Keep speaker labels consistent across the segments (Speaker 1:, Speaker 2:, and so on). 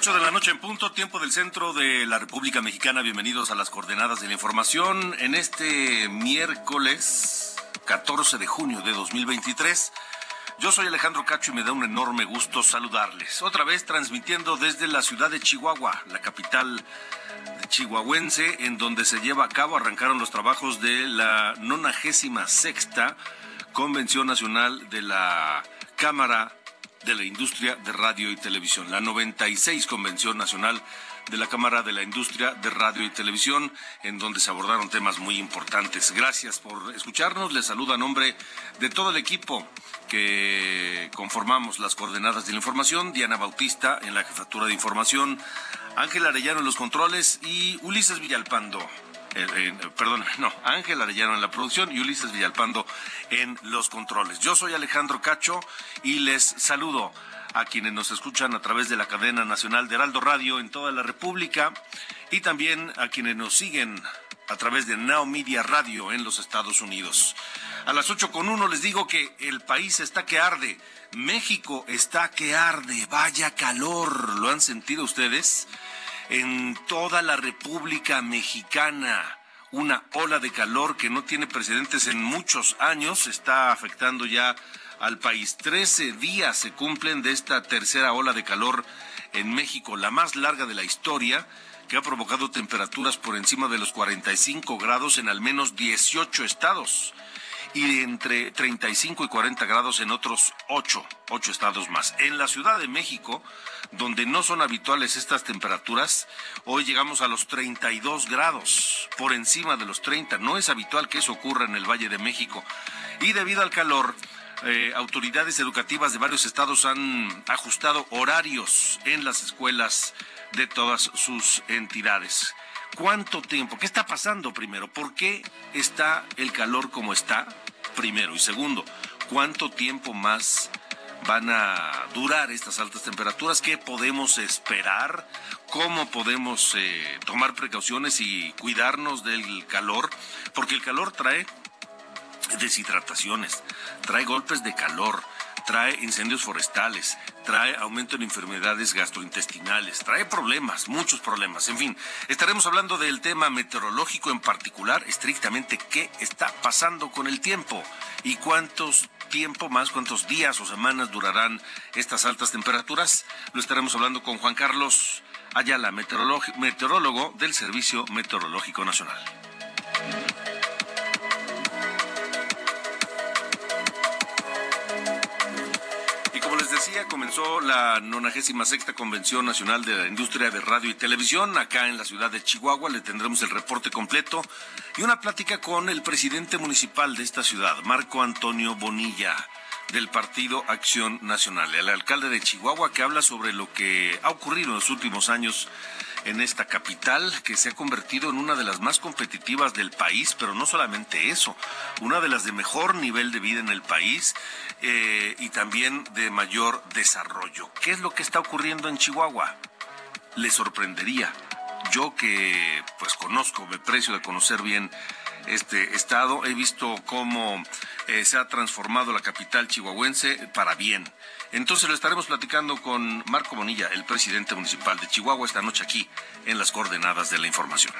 Speaker 1: 8 de la noche en punto, tiempo del centro de la República Mexicana. Bienvenidos a las coordenadas de la información en este miércoles 14 de junio de 2023. Yo soy Alejandro Cacho y me da un enorme gusto saludarles. Otra vez transmitiendo desde la ciudad de Chihuahua, la capital chihuahuense, en donde se lleva a cabo, arrancaron los trabajos de la 96 sexta Convención Nacional de la Cámara de la Industria de Radio y Televisión, la 96 Convención Nacional de la Cámara de la Industria de Radio y Televisión, en donde se abordaron temas muy importantes. Gracias por escucharnos. Les saluda a nombre de todo el equipo que conformamos las coordenadas de la información, Diana Bautista en la jefatura de información, Ángel Arellano en los controles y Ulises Villalpando eh, eh, perdón, no, Ángel Arellano en la producción y Ulises Villalpando en los controles. Yo soy Alejandro Cacho y les saludo a quienes nos escuchan a través de la cadena nacional de Heraldo Radio en toda la República y también a quienes nos siguen a través de Now Media Radio en los Estados Unidos. A las ocho con uno les digo que el país está que arde, México está que arde, vaya calor, ¿lo han sentido ustedes? En toda la República Mexicana. Una ola de calor que no tiene precedentes en muchos años está afectando ya al país. Trece días se cumplen de esta tercera ola de calor en México, la más larga de la historia, que ha provocado temperaturas por encima de los 45 grados en al menos 18 estados y entre 35 y 40 grados en otros 8, 8 estados más. En la Ciudad de México, donde no son habituales estas temperaturas, hoy llegamos a los 32 grados, por encima de los 30. No es habitual que eso ocurra en el Valle de México. Y debido al calor, eh, autoridades educativas de varios estados han ajustado horarios en las escuelas de todas sus entidades. ¿Cuánto tiempo? ¿Qué está pasando primero? ¿Por qué está el calor como está? Primero. Y segundo, ¿cuánto tiempo más van a durar estas altas temperaturas? ¿Qué podemos esperar? ¿Cómo podemos eh, tomar precauciones y cuidarnos del calor? Porque el calor trae deshidrataciones, trae golpes de calor, trae incendios forestales, trae aumento en enfermedades gastrointestinales, trae problemas, muchos problemas. En fin, estaremos hablando del tema meteorológico en particular, estrictamente qué está pasando con el tiempo y cuántos tiempo más, cuántos días o semanas durarán estas altas temperaturas. Lo estaremos hablando con Juan Carlos Ayala, meteorólogo del Servicio Meteorológico Nacional. Comenzó la 96 Convención Nacional de la Industria de Radio y Televisión acá en la ciudad de Chihuahua. Le tendremos el reporte completo y una plática con el presidente municipal de esta ciudad, Marco Antonio Bonilla del Partido Acción Nacional, el alcalde de Chihuahua que habla sobre lo que ha ocurrido en los últimos años en esta capital que se ha convertido en una de las más competitivas del país, pero no solamente eso, una de las de mejor nivel de vida en el país eh, y también de mayor desarrollo. ¿Qué es lo que está ocurriendo en Chihuahua? Le sorprendería. Yo que pues conozco, me precio de conocer bien este estado, he visto cómo eh, se ha transformado la capital chihuahuense para bien entonces lo estaremos platicando con Marco Bonilla, el presidente municipal de Chihuahua, esta noche aquí en las coordenadas de la información.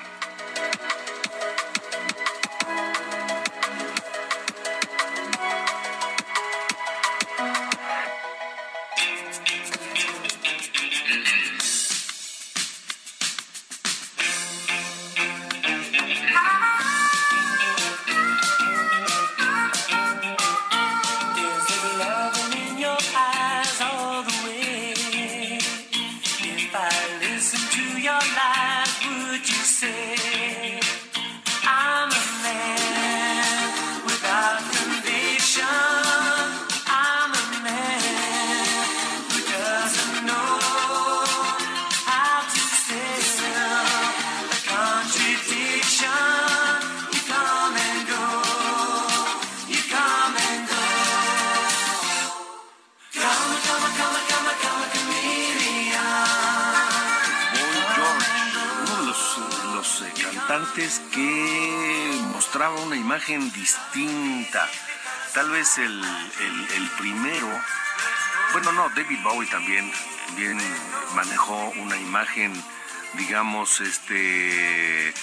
Speaker 1: Imagen distinta. Tal vez el, primero, bueno, no, David Bowie también manejó una imagen, digamos, este...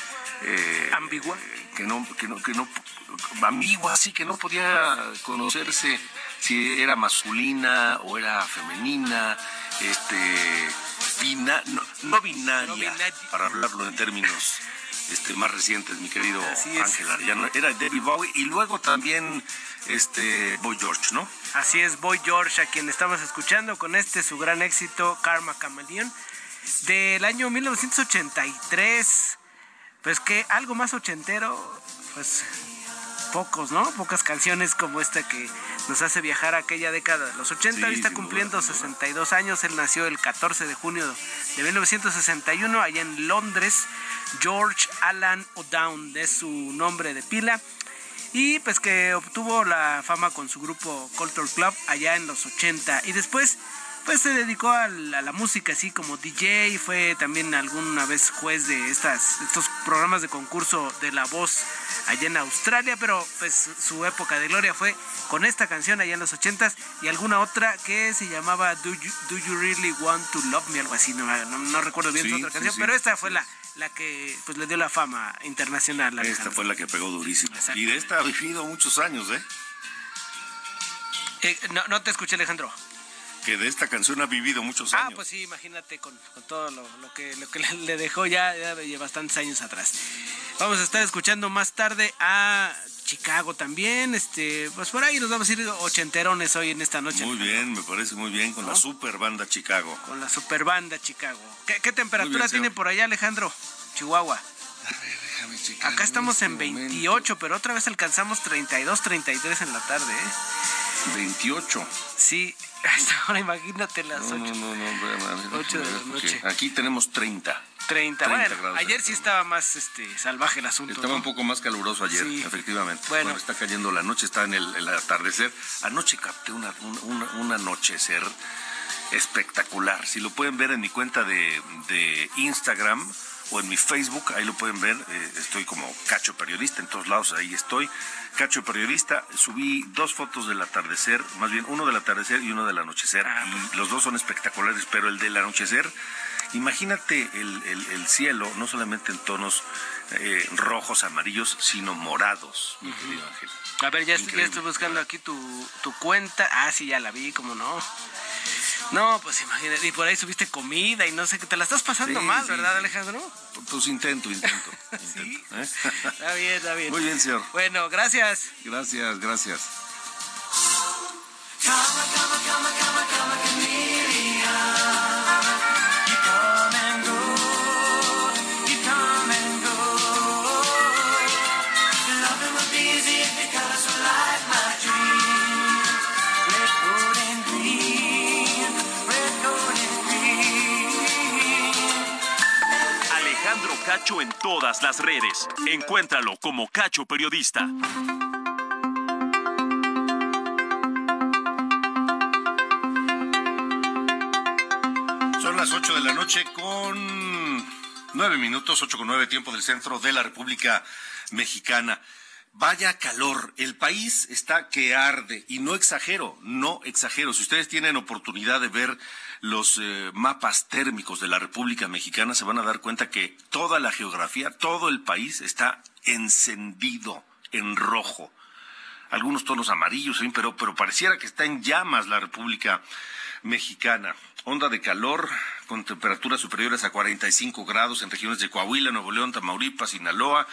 Speaker 2: Eh, ambigua
Speaker 1: que no que no que no ambigua así que no podía conocerse si era masculina o era femenina este no, binaria para hablarlo en términos este, más recientes, mi querido Ángel Arellano. Era David Bowie y luego también este Boy George, ¿no?
Speaker 2: Así es, Boy George, a quien estamos escuchando con este su gran éxito, Karma Chameleon, del año 1983. Pues que algo más ochentero, pues pocos, ¿no? Pocas canciones como esta que nos hace viajar a aquella década de los 80. está cumpliendo 62 años. Él nació el 14 de junio de 1961 allá en Londres. George Alan O'Down es su nombre de pila. Y pues que obtuvo la fama con su grupo Culture Club allá en los 80. Y después pues se dedicó a la, música así como DJ, fue también alguna vez juez de estas, estos programas de concurso de la voz allá en Australia, pero pues su época de gloria fue con esta canción allá en los 80 y alguna otra que se llamaba Do You, Really Want to Love Me, algo así, no, recuerdo bien su otra canción, pero esta fue la, la que pues le dio la fama internacional.
Speaker 1: Esta fue la que pegó durísimo. Y de esta ha vivido muchos años, ¿eh?
Speaker 2: eh no, no te escuché, Alejandro
Speaker 1: que de esta canción ha vivido muchos ah, años.
Speaker 2: Ah, pues sí, imagínate con, todo lo, que, lo que le dejó ya, ya bastantes años atrás. Vamos a estar escuchando más tarde a Chicago también. Este, pues por ahí nos vamos a ir ochenterones hoy en esta noche.
Speaker 1: Muy bien, me parece muy bien, con la super banda Chicago.
Speaker 2: Con la super banda Chicago. ¿Qué, temperatura tiene por allá, Alejandro? Chihuahua. A ver, déjame checar. Acá estamos en, 28, pero otra vez alcanzamos 32, 33 en la tarde, ¿eh?
Speaker 1: 28.
Speaker 2: Sí, ahora imagínate las 8. No, no, no,
Speaker 1: 8 de la noche. Aquí tenemos 30.
Speaker 2: 30, bueno, ayer sí estaba más este, salvaje el asunto.
Speaker 1: Estaba un poco más caluroso ayer, efectivamente. Bueno. está cayendo la noche, está en el, atardecer. Anoche capté una, un anochecer espectacular. Si lo pueden ver en mi cuenta de, de Instagram, o en mi Facebook, ahí lo pueden ver, eh, estoy como Cacho Periodista, en todos lados ahí estoy. Cacho Periodista, subí dos fotos del atardecer, más bien uno del atardecer y uno del anochecer, ah, y pues. los dos son espectaculares, pero el del anochecer, imagínate el, cielo, no solamente en tonos eh, rojos, amarillos, sino morados, mi querido Ángel.
Speaker 2: A ver, ya estoy, ya estoy, buscando aquí tu, tu cuenta. Ah, sí, ya la vi, cómo no. No, pues imagínate, y por ahí subiste comida y no sé qué, te la estás pasando mal, ¿verdad, Alejandro?
Speaker 1: Pues intento, intento.
Speaker 2: ¿Sí? ¿eh? Está bien, está bien.
Speaker 1: Muy bien, señor.
Speaker 2: Bueno, gracias.
Speaker 1: Gracias, gracias.
Speaker 3: Cacho en todas las redes. Encuéntralo como Cacho Periodista.
Speaker 1: Son las 8 de la noche con 9 minutos, 8 con 9 tiempo del centro de la República Mexicana. Vaya calor, el país está que arde y no exagero, no exagero. Si ustedes tienen oportunidad de ver los eh, mapas térmicos de la República Mexicana se van a dar cuenta que toda la geografía, todo el país está encendido en rojo. Algunos tonos amarillos, pero, pero pareciera que está en llamas la República Mexicana. Onda de calor con temperaturas superiores a 45 grados en regiones de Coahuila, Nuevo León, Tamaulipas, Sinaloa,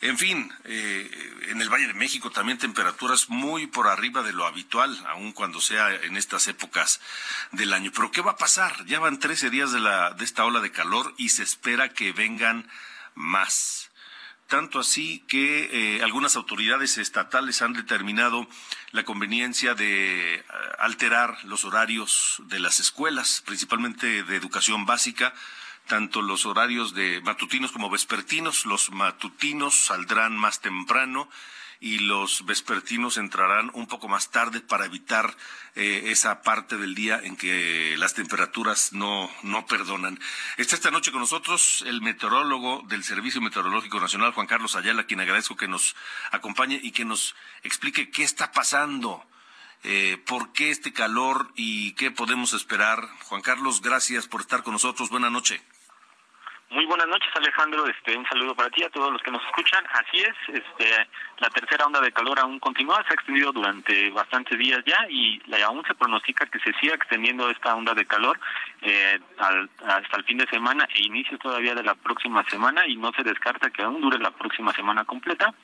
Speaker 1: en fin, eh, en el Valle de México también temperaturas muy por arriba de lo habitual, aun cuando sea en estas épocas del año. Pero ¿qué va a pasar? Ya van 13 días de, la, de esta ola de calor y se espera que vengan más. Tanto así que eh, algunas autoridades estatales han determinado la conveniencia de eh, alterar los horarios de las escuelas, principalmente de educación básica, tanto los horarios de matutinos como vespertinos. Los matutinos saldrán más temprano y los vespertinos entrarán un poco más tarde para evitar eh, esa parte del día en que las temperaturas no, no perdonan. Está esta noche con nosotros el meteorólogo del Servicio Meteorológico Nacional, Juan Carlos Ayala, quien agradezco que nos acompañe y que nos explique qué está pasando. Eh, ¿Por qué este calor y qué podemos esperar? Juan Carlos, gracias por estar con nosotros. Buenas noches.
Speaker 4: Muy buenas noches, Alejandro. Este, un saludo para ti a todos los que nos escuchan. Así es, este, la tercera onda de calor aún continúa, se ha extendido durante bastantes días ya y aún se pronostica que se siga extendiendo esta onda de calor eh, hasta el fin de semana e inicio todavía de la próxima semana y no se descarta que aún dure la próxima semana completa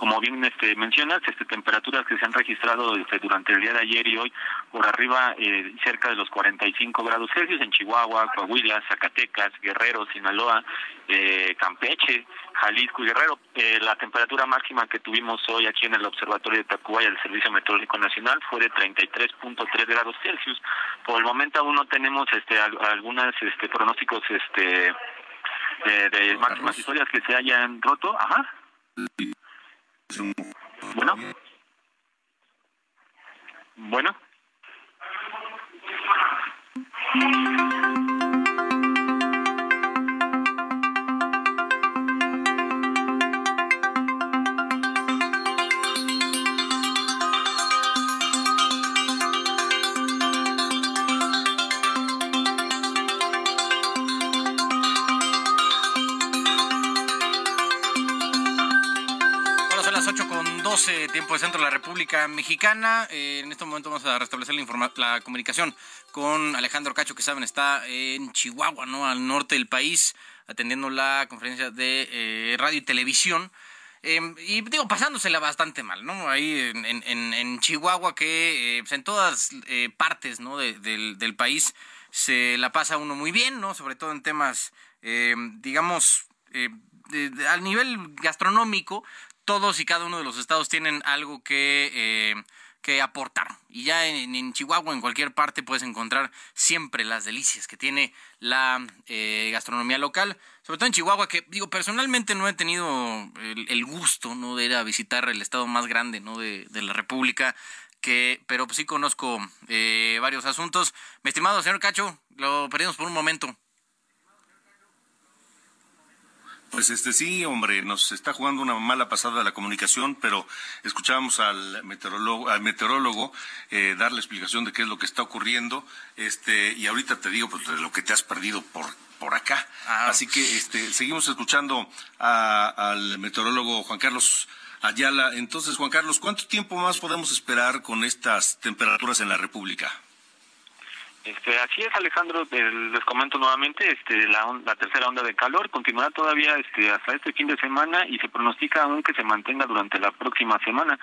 Speaker 4: como bien este, mencionas, este, temperaturas que se han registrado este, durante el día de ayer y hoy por arriba eh, cerca de los 45 grados Celsius en Chihuahua, Coahuila, Zacatecas, Guerrero, Sinaloa, eh, Campeche, Jalisco y Guerrero. Eh, la temperatura máxima que tuvimos hoy aquí en el Observatorio de Tacubaya del Servicio Meteorológico Nacional fue de 33.3 grados Celsius. Por el momento aún no tenemos este, algunas este, pronósticos este, de, de máximas historias que se hayan roto. Ajá. Bueno. Bueno.
Speaker 5: Tiempo de centro de la República Mexicana. Eh, en este momento vamos a restablecer la, la comunicación con Alejandro Cacho, que saben está en Chihuahua, ¿no? Al norte del país, atendiendo la conferencia de eh, radio y televisión. Em, y digo, pasándosela bastante mal, ¿no? Ahí en, Chihuahua, que eh, pues, en todas partes ¿no? del, del, país se la pasa uno muy bien, ¿no? Sobre todo en temas, digamos, al nivel gastronómico, todos y cada uno de los estados tienen algo que, eh, que aportar. Y ya en, Chihuahua, en cualquier parte, puedes encontrar siempre las delicias que tiene la eh, gastronomía local. Sobre todo en Chihuahua, que digo, personalmente no he tenido el, gusto ¿no? de ir a visitar el estado más grande ¿no? de, la República. Que, pero sí conozco eh, varios asuntos. Mi estimado señor Cacho, lo perdimos por un momento.
Speaker 1: Pues este sí, hombre, nos está jugando una mala pasada la comunicación, pero escuchábamos al meteorólogo, al meteorólogo eh, dar la explicación de qué es lo que está ocurriendo, este, y ahorita te digo pues de lo que te has perdido por por acá. Ah. Así que este, seguimos escuchando al meteorólogo Juan Carlos Ayala. Entonces, Juan Carlos, ¿cuánto tiempo más podemos esperar con estas temperaturas en la República?
Speaker 4: Este, así es, Alejandro. Les comento nuevamente, este, la, la, tercera onda de calor continuará todavía este, hasta este fin de semana y se pronostica aún que se mantenga durante la próxima semana,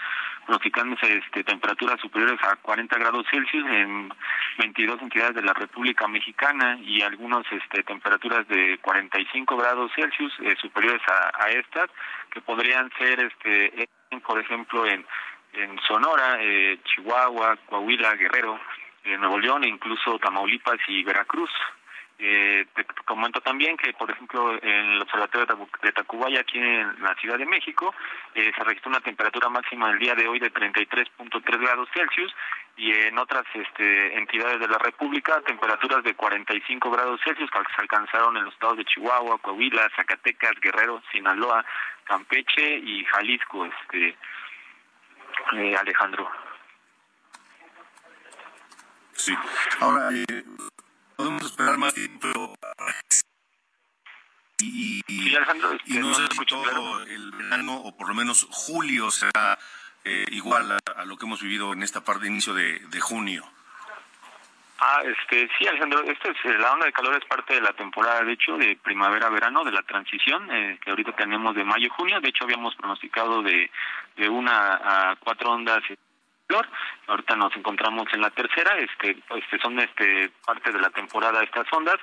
Speaker 4: pronosticándose este, temperaturas superiores a 40 grados Celsius en 22 entidades de la República Mexicana y algunas este, temperaturas de 45 grados Celsius eh, superiores a, a, estas, que podrían ser, este, por ejemplo, en, en Sonora, eh, Chihuahua, Coahuila, Guerrero de Nuevo León e incluso Tamaulipas y Veracruz. Eh, te comento también que, por ejemplo, en el Observatorio de Tacubaya, aquí en la Ciudad de México, eh, se registró una temperatura máxima el día de hoy de 33.3 grados Celsius y en otras este, entidades de la República, temperaturas de 45 grados Celsius que se alcanzaron en los estados de Chihuahua, Coahuila, Zacatecas, Guerrero, Sinaloa, Campeche y Jalisco, este eh, Alejandro.
Speaker 1: Sí. Ahora, eh, podemos esperar más tiempo. Y, y, y no sé si todo el verano, o por lo menos julio, será eh, igual a, lo que hemos vivido en esta parte de inicio de, de junio.
Speaker 4: Ah, este, sí, Alejandro, este es, la onda de calor es parte de la temporada, de hecho, de primavera-verano, de la transición, eh, que ahorita tenemos de mayo-junio, de hecho habíamos pronosticado de, de una a cuatro ondas Ahorita nos encontramos en la tercera, este, este son este parte de la temporada estas ondas.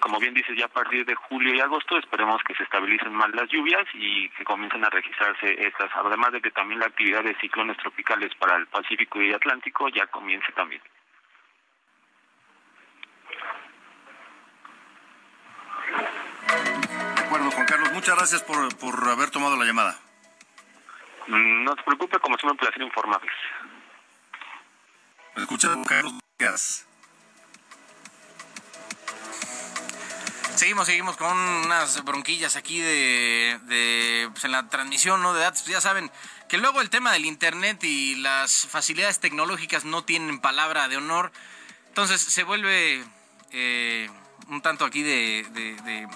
Speaker 4: Como bien dices, ya a partir de julio y agosto esperemos que se estabilicen más las lluvias y que comiencen a registrarse estas, además de que también la actividad de ciclones tropicales para el Pacífico y Atlántico ya comience también.
Speaker 1: De acuerdo, Juan Carlos, muchas gracias por, por haber tomado la llamada.
Speaker 4: Mm, no se preocupe, como siempre, un placer informarles.
Speaker 1: Escucha,
Speaker 5: Seguimos, seguimos con unas bronquillas aquí de, de pues en la transmisión ¿no? de datos. Ya saben que luego el tema del internet y las facilidades tecnológicas no tienen palabra de honor. Entonces se vuelve eh, un tanto aquí de, de,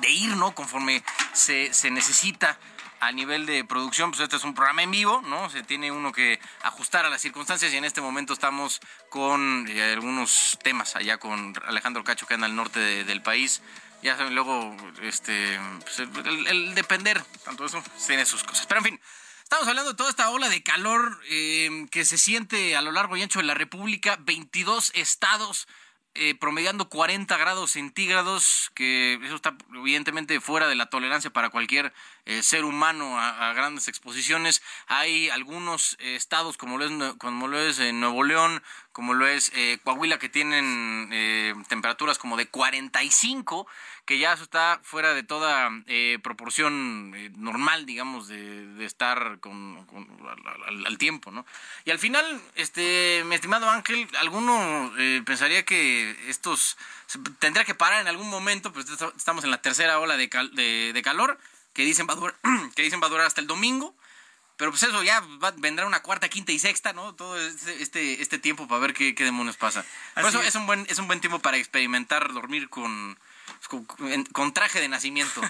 Speaker 5: de, ir, ¿no? Conforme se necesita a nivel de producción, pues este es un programa en vivo, ¿no? Se tiene uno que ajustar a las circunstancias y en este momento estamos con eh, algunos temas allá con Alejandro Cacho que anda al norte del país. Ya saben, luego, este, pues, el, depender, tanto eso, tiene sus cosas. Pero en fin, estamos hablando de toda esta ola de calor eh, que se siente a lo largo y ancho de la República, 22 estados eh, promediando 40 grados centígrados, que eso está evidentemente fuera de la tolerancia para cualquier eh, ser humano a, grandes exposiciones. Hay algunos eh, estados como lo es, como lo es Nuevo León, como lo es Coahuila, que tienen temperaturas como de 45 que ya está fuera de toda eh, proporción eh, normal, digamos, de, estar con, al, tiempo, ¿no? Y al final, este, mi estimado Ángel, alguno eh, pensaría que estos tendría que parar en algún momento, pues estamos en la tercera ola de, de, calor, que dicen, va a durar, que dicen va a durar hasta el domingo. Pero pues eso ya vendrá una cuarta, quinta y sexta, ¿no? Todo este, este, este tiempo para ver qué, qué demonios pasa. Por eso es. un buen, es un buen tiempo para experimentar dormir con, con, traje de nacimiento.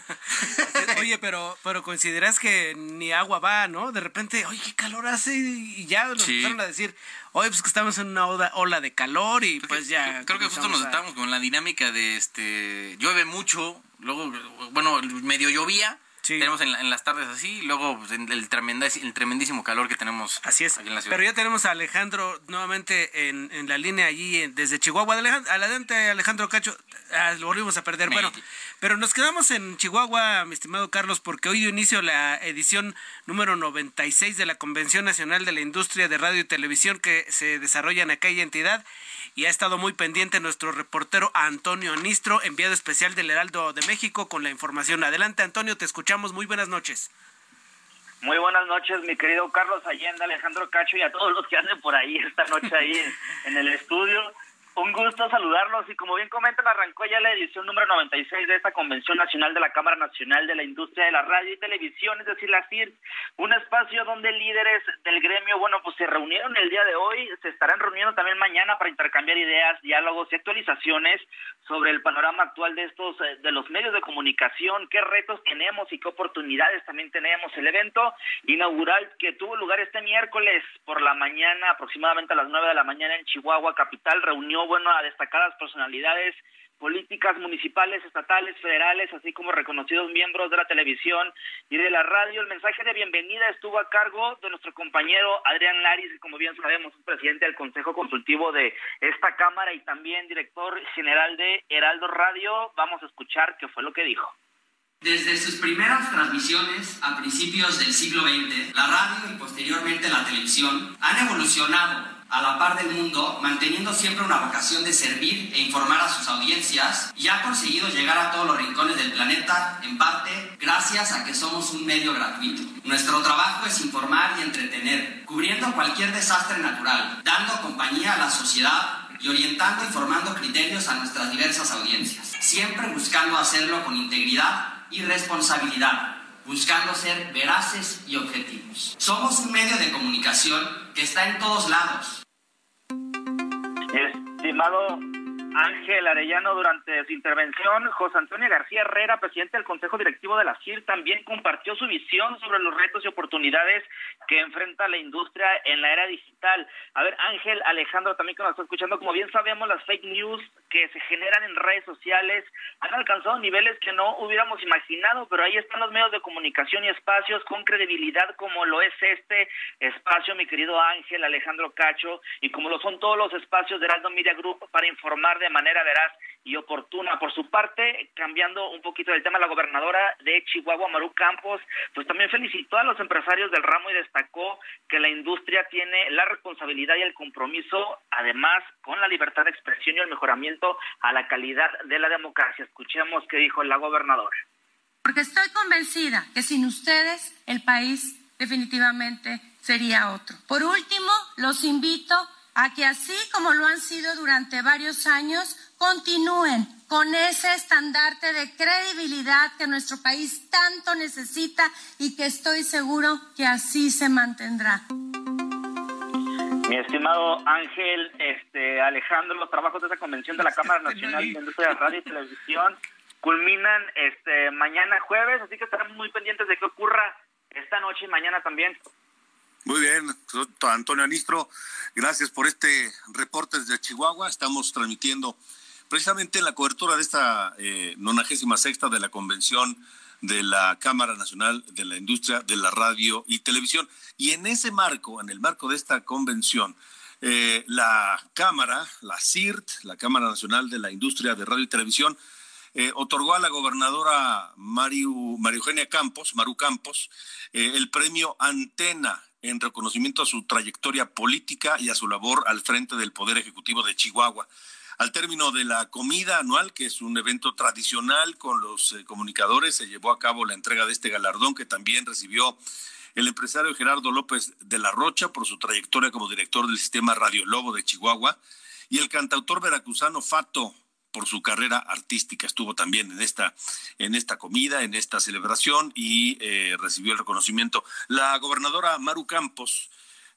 Speaker 2: oye, pero, pero consideras que ni agua va, ¿no? De repente, oye, qué calor hace y ya nos empezaron a decir, oye, pues que estamos en una ola, de calor y pues ya.
Speaker 5: Creo que justo nos estamos con la dinámica de este, llueve mucho, luego, bueno, medio llovía tenemos en, las tardes así, luego pues, el, tremendísimo calor que tenemos
Speaker 2: así es. aquí en la ciudad. Pero ya tenemos a Alejandro nuevamente en, en la línea allí desde Chihuahua. Adelante, Alejandro Cacho. Ah, lo volvimos a perder. Bueno, pero nos quedamos en Chihuahua, mi estimado Carlos, porque hoy dio inicio la edición número 96 de la Convención Nacional de la Industria de Radio y Televisión que se desarrolla en aquella entidad y ha estado muy pendiente nuestro reportero Antonio Nistro, enviado especial del Heraldo de México con la información. Adelante Antonio, te escuchamos. Muy buenas noches.
Speaker 6: Muy buenas noches, mi querido Carlos Allende, Alejandro Cacho y a todos los que anden por ahí esta noche ahí en el estudio. Un gusto saludarlos y como bien comentan, arrancó ya la edición número 96 de esta Convención Nacional de la Cámara Nacional de la Industria de la Radio y Televisión, es decir, la CIR, un espacio donde líderes del gremio, bueno, pues se reunieron el día de hoy, se estarán reuniendo también mañana para intercambiar ideas, diálogos y actualizaciones sobre el panorama actual de estos, eh, de los medios de comunicación, qué retos tenemos y qué oportunidades también tenemos. El evento inaugural que tuvo lugar este miércoles por la mañana, aproximadamente a las 9 de la mañana en Chihuahua, capital, reunió bueno, a destacadas personalidades políticas municipales, estatales, federales, así como reconocidos miembros de la televisión y de la radio. El mensaje de bienvenida estuvo a cargo de nuestro compañero Adrián Laris, que como bien sabemos es presidente del Consejo Consultivo de esta Cámara y también director general de Heraldo Radio. Vamos a escuchar qué fue lo que dijo.
Speaker 7: Desde sus primeras transmisiones a principios del siglo XX, la radio y posteriormente la televisión han evolucionado a la par del mundo, manteniendo siempre una vocación de servir e informar a sus audiencias y ha conseguido llegar a todos los rincones del planeta, en parte gracias a que somos un medio gratuito. Nuestro trabajo es informar y entretener, cubriendo cualquier desastre natural, dando compañía a la sociedad y orientando y formando criterios a nuestras diversas audiencias, siempre buscando hacerlo con integridad y responsabilidad buscando ser veraces y objetivos. Somos un medio de comunicación que está en todos lados.
Speaker 6: Estimado Ángel Arellano, durante su intervención, José Antonio García Herrera, presidente del Consejo Directivo de la CIR, también compartió su visión sobre los retos y oportunidades que enfrenta la industria en la era digital. A ver, Ángel, Alejandro, también que nos está escuchando, como bien sabemos, las fake news que se generan en redes sociales han alcanzado niveles que no hubiéramos imaginado, pero ahí están los medios de comunicación y espacios con credibilidad como lo es este espacio, mi querido Ángel Alejandro Cacho, y como lo son todos los espacios de Heraldo Media Group para informar de manera veraz y oportuna. Por su parte, cambiando un poquito del tema, la gobernadora de Chihuahua, Maru Campos, pues también felicitó a los empresarios del ramo y destacó que la industria tiene la responsabilidad y el compromiso, además, con la libertad de expresión y el mejoramiento a la calidad de la democracia. Escuchemos qué dijo la gobernadora.
Speaker 8: Porque estoy convencida que sin ustedes el país definitivamente sería otro. Por último, los invito a que así como lo han sido durante varios años, continúen con ese estandarte de credibilidad que nuestro país tanto necesita y que estoy seguro que así se mantendrá.
Speaker 6: Mi estimado Ángel, este Alejandro, los trabajos de esa convención de la Cámara Nacional de Industria de Radio y Televisión culminan este mañana jueves, así que estaremos muy pendientes de qué ocurra esta noche y mañana también.
Speaker 1: Muy bien, Antonio Anistro, gracias por este reporte desde Chihuahua. Estamos transmitiendo precisamente la cobertura de esta eh, 96 de la convención de la Cámara Nacional de la Industria de la Radio y Televisión. Y en ese marco, en el marco de esta convención, eh, la Cámara, la CIRT, la Cámara Nacional de la Industria de Radio y Televisión, eh, otorgó a la gobernadora Mario, Eugenia Campos, Maru Campos, eh, el premio Antena en reconocimiento a su trayectoria política y a su labor al frente del Poder Ejecutivo de Chihuahua. Al término de la comida anual, que es un evento tradicional con los eh, comunicadores, se llevó a cabo la entrega de este galardón que también recibió el empresario Gerardo López de la Rocha por su trayectoria como director del sistema Radio Lobo de Chihuahua y el cantautor veracruzano Fato por su carrera artística. Estuvo también en esta, en esta comida, en esta celebración y eh, recibió el reconocimiento. La gobernadora Maru Campos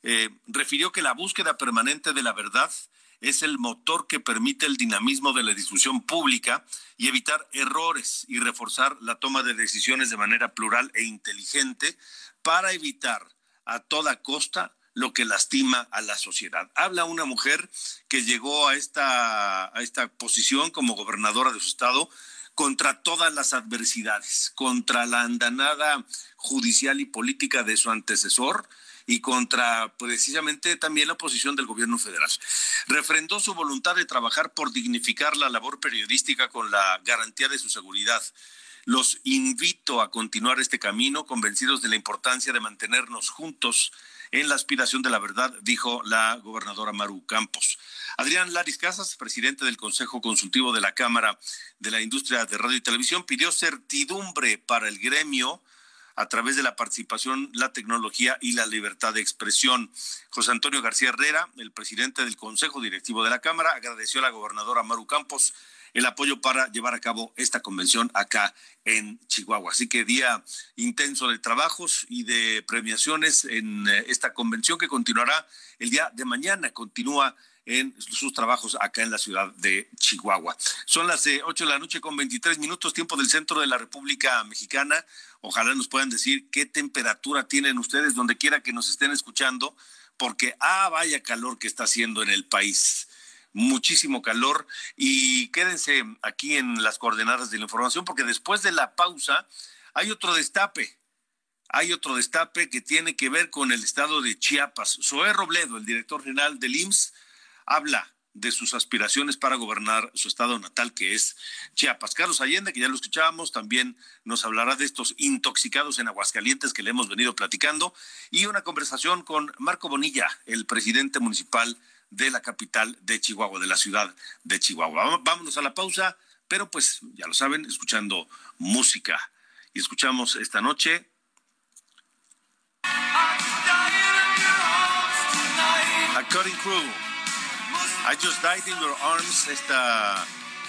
Speaker 1: eh, refirió que la búsqueda permanente de la verdad es el motor que permite el dinamismo de la discusión pública y evitar errores y reforzar la toma de decisiones de manera plural e inteligente para evitar a toda costa lo que lastima a la sociedad. Habla una mujer que llegó a esta, a esta posición como gobernadora de su estado contra todas las adversidades, contra la andanada judicial y política de su antecesor y contra precisamente también la posición del gobierno federal. Refrendó su voluntad de trabajar por dignificar la labor periodística con la garantía de su seguridad. Los invito a continuar este camino convencidos de la importancia de mantenernos juntos en la aspiración de la verdad, dijo la gobernadora Maru Campos. Adrián Laris Casas, presidente del Consejo Consultivo de la Cámara de la Industria de Radio y Televisión, pidió certidumbre para el gremio a través de la participación, la tecnología y la libertad de expresión. José Antonio García Herrera, el presidente del Consejo Directivo de la Cámara, agradeció a la gobernadora Maru Campos el apoyo para llevar a cabo esta convención acá en Chihuahua. Así que día intenso de trabajos y de premiaciones en eh, esta convención que continuará el día de mañana. Continúa en sus trabajos acá en la ciudad de Chihuahua. Son las 8 eh, de la noche con 23 minutos, tiempo del centro de la República Mexicana. Ojalá nos puedan decir qué temperatura tienen ustedes donde quiera que nos estén escuchando, porque ah, vaya calor que está haciendo en el país muchísimo calor y quédense aquí en las coordenadas de la información porque después de la pausa hay otro destape. Hay otro destape que tiene que ver con el estado de Chiapas. Zoé Robledo, el director general del IMSS, habla de sus aspiraciones para gobernar su estado natal, que es Chiapas. Carlos Allende, que ya lo escuchábamos, también nos hablará de estos intoxicados en Aguascalientes que le hemos venido platicando, y una conversación con Marco Bonilla, el presidente municipal de la capital de Chihuahua, de la ciudad de Chihuahua. Vámonos a la pausa, pero pues ya lo saben, escuchando música. Y escuchamos esta noche. A Cutting Crew. I Just Died in Your Arms, esta,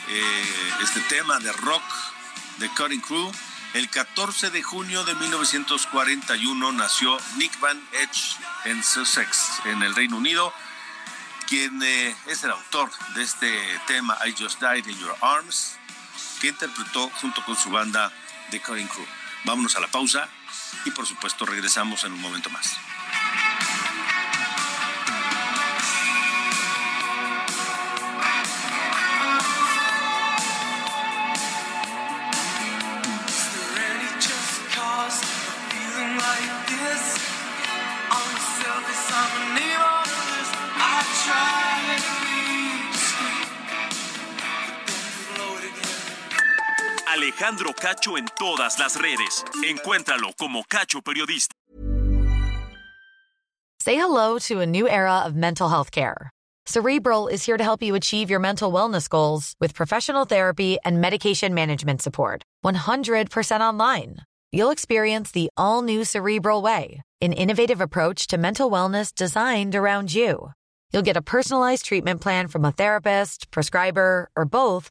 Speaker 1: eh, este tema de rock de Cutting Crew. El 14 de junio de 1941 nació Nick Van Edge en Sussex, en el Reino Unido quien eh, es el autor de este tema I Just Died in Your Arms, que interpretó junto con su banda The Cutting Crew. Vámonos a la pausa y por supuesto regresamos en un momento más.
Speaker 3: Alejandro Cacho en todas las redes. Encuéntralo como Cacho Periodista.
Speaker 9: Say hello to a new era of mental health care. Cerebral is here to help you achieve your mental wellness goals with professional therapy and medication management support. 100% online. You'll experience the all new Cerebral Way, an innovative approach to mental wellness designed around you. You'll get a personalized treatment plan from a therapist, prescriber, or both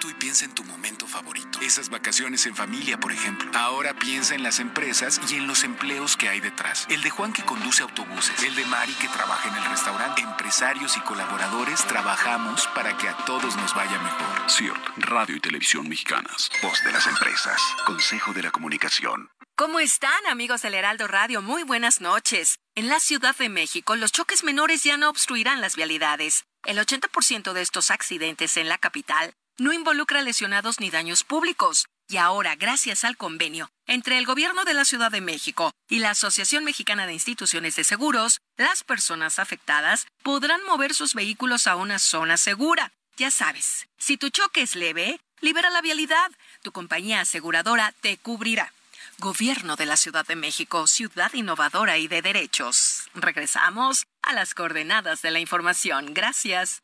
Speaker 10: Minuto y piensa en tu momento favorito. Esas vacaciones en familia, por ejemplo. Ahora piensa en las empresas y en los empleos que hay detrás. El de Juan que conduce autobuses. El de Mari que trabaja en el restaurante. Empresarios y colaboradores trabajamos para que a todos nos vaya mejor.
Speaker 11: CIRT, Radio y Televisión Mexicanas. Voz de las empresas. Consejo de la Comunicación.
Speaker 12: ¿Cómo están amigos del Heraldo Radio? Muy buenas noches. En la Ciudad de México, los choques menores ya no obstruirán las vialidades. El 80% de estos accidentes en la capital no involucra lesionados ni daños públicos. Y ahora, gracias al convenio entre el Gobierno de la Ciudad de México y la Asociación Mexicana de Instituciones de Seguros, las personas afectadas podrán mover sus vehículos a una zona segura. Ya sabes, si tu choque es leve, libera la vialidad. Tu compañía aseguradora te cubrirá. Gobierno de la Ciudad de México, ciudad innovadora y de derechos. Regresamos a las coordenadas de la información. Gracias.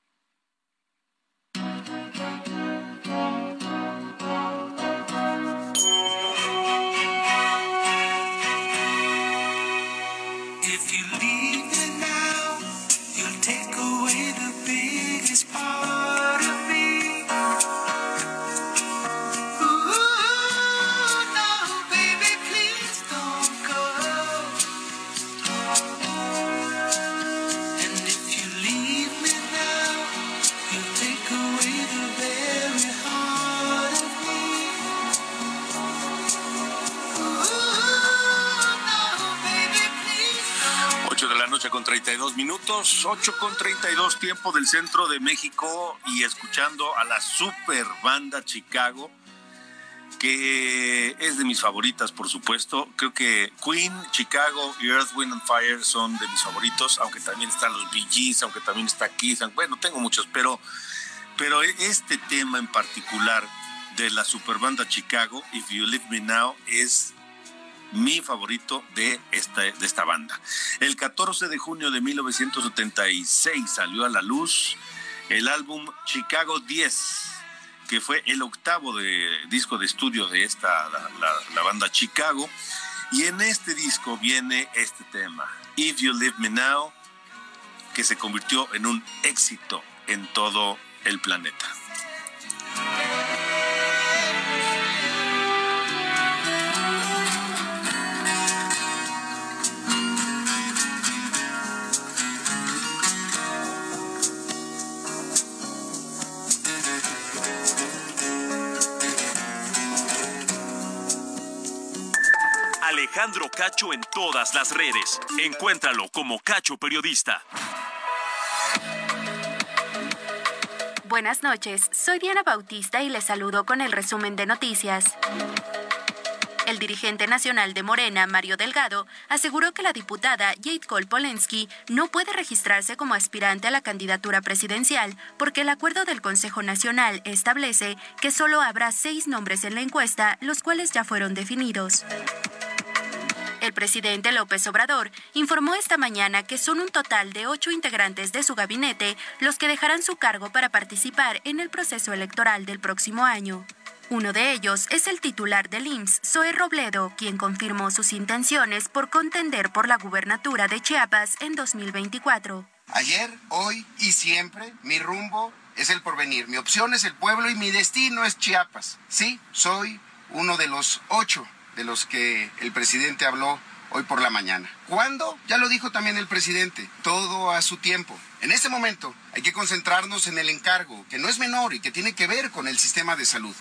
Speaker 1: 32 minutos, 8 con 32 tiempo del centro de México y escuchando a la super banda Chicago, que es de mis favoritas, por supuesto. Creo que Queen, Chicago y Earth, Wind and Fire son de mis favoritos, aunque también están los Bee aunque también está Kiss, bueno, tengo muchos, pero, pero este tema en particular de la super banda Chicago, If You Leave Me Now, es mi favorito de esta, de esta banda. El 14 de junio de 1976 salió a la luz el álbum Chicago 10, que fue el octavo de, disco de estudio de esta, la, la- la banda Chicago. Y en este disco viene este tema, If You Leave Me Now, que se convirtió en un éxito en todo el planeta.
Speaker 3: Alejandro Cacho en todas las redes. Encuéntralo como Cacho Periodista.
Speaker 13: Buenas noches, soy Diana Bautista y les saludo con el resumen de noticias. El dirigente nacional de Morena, Mario Delgado, aseguró que la diputada Jade Cole Polensky no puede registrarse como aspirante a la candidatura presidencial porque el acuerdo del Consejo Nacional establece que solo habrá seis nombres en la encuesta, los cuales ya fueron definidos. El presidente López Obrador informó esta mañana que son un total de ocho integrantes de su gabinete los que dejarán su cargo para participar en el proceso electoral del próximo año. Uno de ellos es el titular del IMSS, Zoe Robledo, quien confirmó sus intenciones por contender por la gubernatura de Chiapas en 2024.
Speaker 14: Ayer, hoy y siempre, mi rumbo es el porvenir. Mi opción es el pueblo y mi destino es Chiapas. Sí, soy uno de los ocho de los que el presidente habló hoy por la mañana. ¿Cuándo? Ya lo dijo también el presidente, todo a su tiempo. En este momento hay que concentrarnos en el encargo, que no es menor y que tiene que ver con el sistema de salud.